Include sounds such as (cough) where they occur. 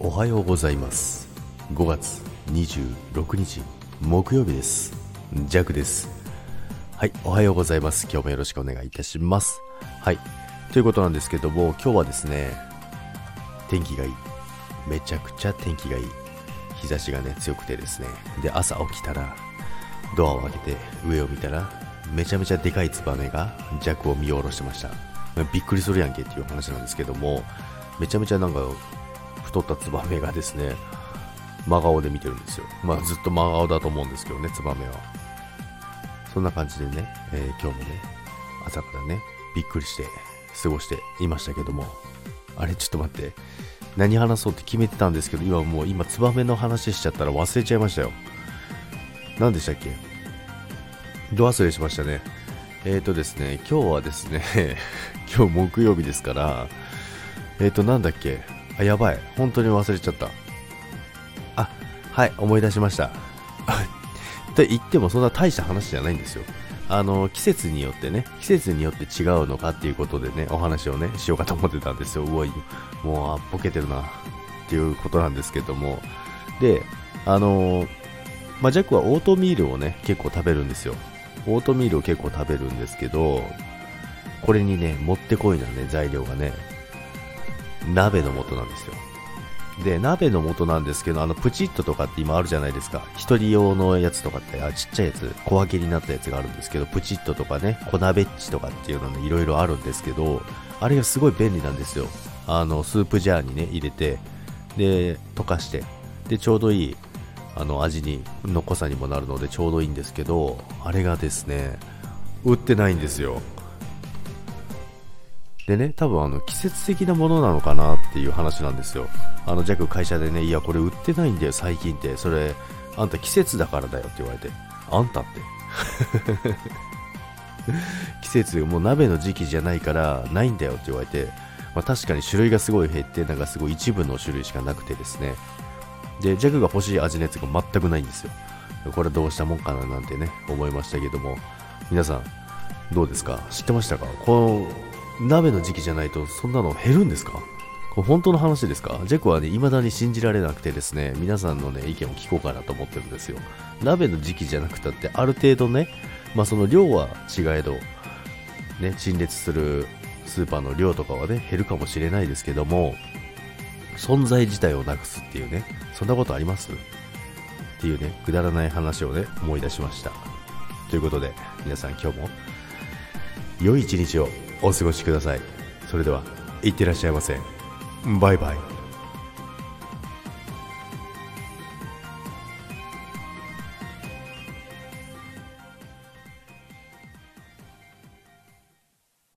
おはようございます。5月26日木曜日です。ジャクです。はいおはようございます。今日もよろしくお願いいたします。はいということなんですけども今日はですね天気がいい。めちゃくちゃ天気がいい。日差しがね強くてですね。で朝起きたらドアを開けて上を見たらめちゃめちゃでかいツバメが弱を見下ろしてました。びっくりするやんけっていう話なんですけどもめちゃめちゃなんか太ったツバメがですね、真顔で見てるんですよ。まあずっと真顔だと思うんですけどね、ツバメは。そんな感じでね、えー、今日もね、朝からね、びっくりして過ごしていましたけども、あれちょっと待って、何話そうって決めてたんですけど、今もう今ツバメの話しちゃったら忘れちゃいましたよ。何でしたっけ？ド忘れしましたね。えーとですね、今日はですね、(laughs) 今日木曜日ですから、えーとなんだっけ？あ、やばい。本当に忘れちゃった。あ、はい、思い出しました。(laughs) と言ってもそんな大した話じゃないんですよ。あの、季節によってね、季節によって違うのかっていうことでね、お話をね、しようかと思ってたんですよ。うおい、もう、あ、ボケてるな、っていうことなんですけども。で、あのまあ、ジャックはオートミールをね、結構食べるんですよ。オートミールを結構食べるんですけど、これにね、もってこいなね、材料がね、鍋の素なんですよ。で、鍋の素なんですけど、あの、プチッととかって今あるじゃないですか。一人用のやつとかって、あ、ちっちゃいやつ、小分けになったやつがあるんですけど、プチッととかね、粉ベッチとかっていうのね、いろいろあるんですけど、あれがすごい便利なんですよ。あの、スープジャーにね、入れて、で、溶かして、で、ちょうどいい、あの、味に、の濃さにもなるのでちょうどいいんですけど、あれがですね、売ってないんですよ。でね、多分あの季節的なものなのかなっていう話なんですよ。あの、弱会社でね、いや、これ売ってないんだよ、最近って。それ、あんた季節だからだよって言われて。あんたって (laughs) 季節、もう鍋の時期じゃないからないんだよって言われて、まあ、確かに種類がすごい減って、なんかすごい一部の種類しかなくてですね。で、ジャグが欲しい味のやつが全くないんですよ。これどうしたもんかななんてね、思いましたけども、皆さん、どうですか？知ってましたか？この鍋の時期じゃないとそんなの減るんですか？これ本当の話ですか？ジェコはね、未だに信じられなくてですね、皆さんのね、意見を聞こうかなと思ってるんですよ。鍋の時期じゃなくたって、ある程度ね、まあその量は違えど、ね、陳列するスーパーの量とかはね、減るかもしれないですけども、存在自体をなくすっていうね、そんなことあります？っていうね、くだらない話をね、思い出しました。ということで、皆さん今日も、良い一日をお過ごしください。それではいってらっしゃいませ。バイバイ。